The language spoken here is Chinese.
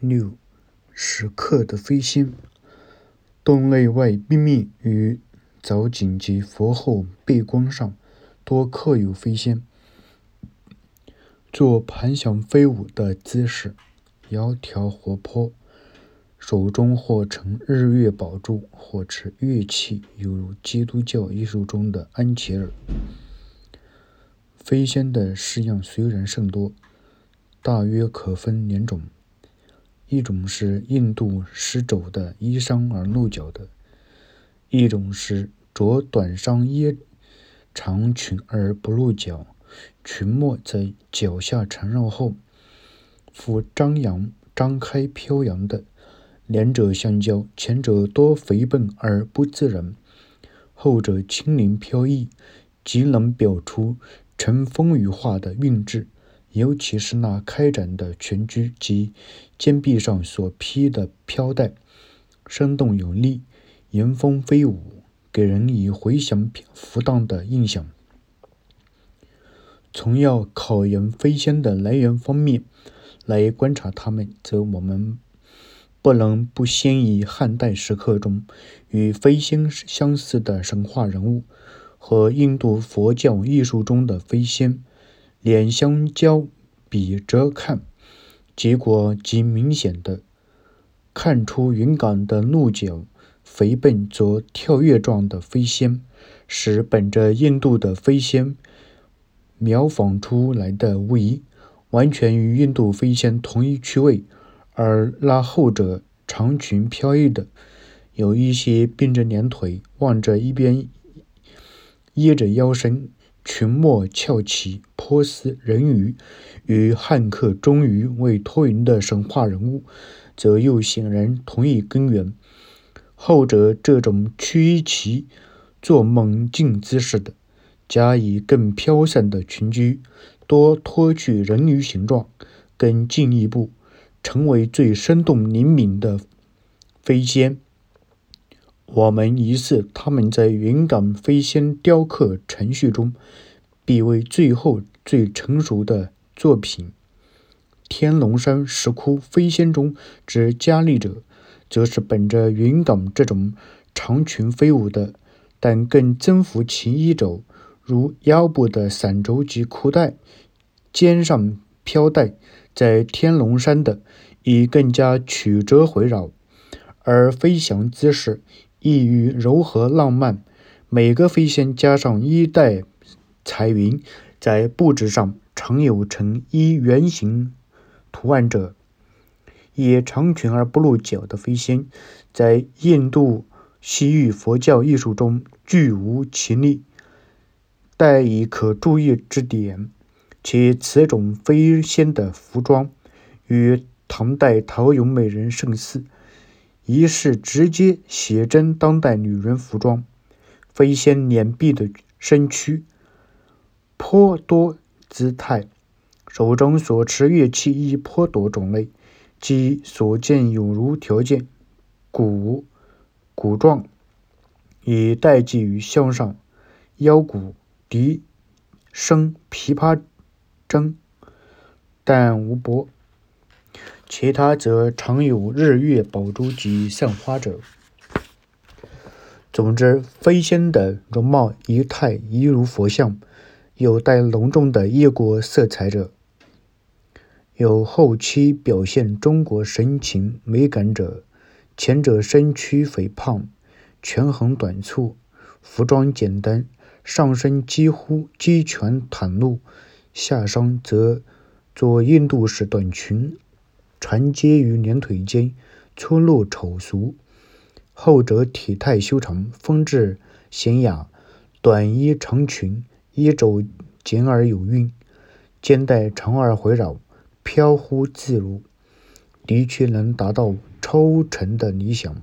六石刻的飞仙，洞内外壁面与藻井及佛后背光上多刻有飞仙，做盘旋飞舞的姿势，窈窕活泼，手中或撑日月宝珠，或持乐器，犹如基督教艺术中的安琪儿。飞仙的式样虽然甚多，大约可分两种。一种是印度丝绸的衣裳而露脚的，一种是着短裳衣长裙而不露脚，裙末在脚下缠绕后，复张扬张开飘扬的。两者相交，前者多肥笨而不自然，后者轻灵飘逸，极能表出乘风羽化的韵致。尤其是那开展的裙裾及肩臂上所披的飘带，生动有力，迎风飞舞，给人以回响浮荡的印象。从要考研飞仙的来源方面来观察他们，则我们不能不先以汉代石刻中与飞仙相似的神话人物和印度佛教艺术中的飞仙。两相交比着看，结果极明显的看出云冈的鹿角肥笨作跳跃状的飞仙，是本着印度的飞仙描仿出来的无疑，完全与印度飞仙同一趣味；而那后者长裙飘逸的，有一些并着两腿，望着一边，掖着腰身。群墨翘起，托斯人鱼，与汉刻钟鱼为托云的神话人物，则又显然同一根源。后者这种屈其做猛进姿势的，加以更飘散的群居，多脱去人鱼形状，更进一步，成为最生动灵敏的飞仙。我们疑似他们在云冈飞仙雕刻程序中，必为最后最成熟的作品。天龙山石窟飞仙中之佳丽者，则是本着云冈这种长裙飞舞的，但更增幅其衣肘，如腰部的伞轴及裤带，肩上飘带，在天龙山的，已更加曲折回绕，而飞翔姿势。易于柔和浪漫，每个飞仙加上衣带彩云，在布置上常有呈一圆形图案者，也长裙而不露脚的飞仙，在印度西域佛教艺术中具无其例。待以可注意之点，且此种飞仙的服装与唐代陶俑美人甚似。疑是直接写真当代女人服装，飞仙脸壁的身躯颇多姿态，手中所持乐器亦颇多种类，即所见有如条件鼓、鼓状，以代记于项上，腰鼓、笛、笙、琵琶、筝，但无拨。其他则常有日月宝珠及散花者。总之，飞仙的容貌仪态一如佛像，有带浓重的异国色彩者，有后期表现中国神情美感者。前者身躯肥胖，权衡短促，服装简单，上身几乎鸡全袒露，下身则着印度式短裙。缠结于两腿间，粗陋丑俗；后者体态修长，风致娴雅，短衣长裙，衣肘紧而有韵，肩带长而回绕，飘忽自如，的确能达到超尘的理想。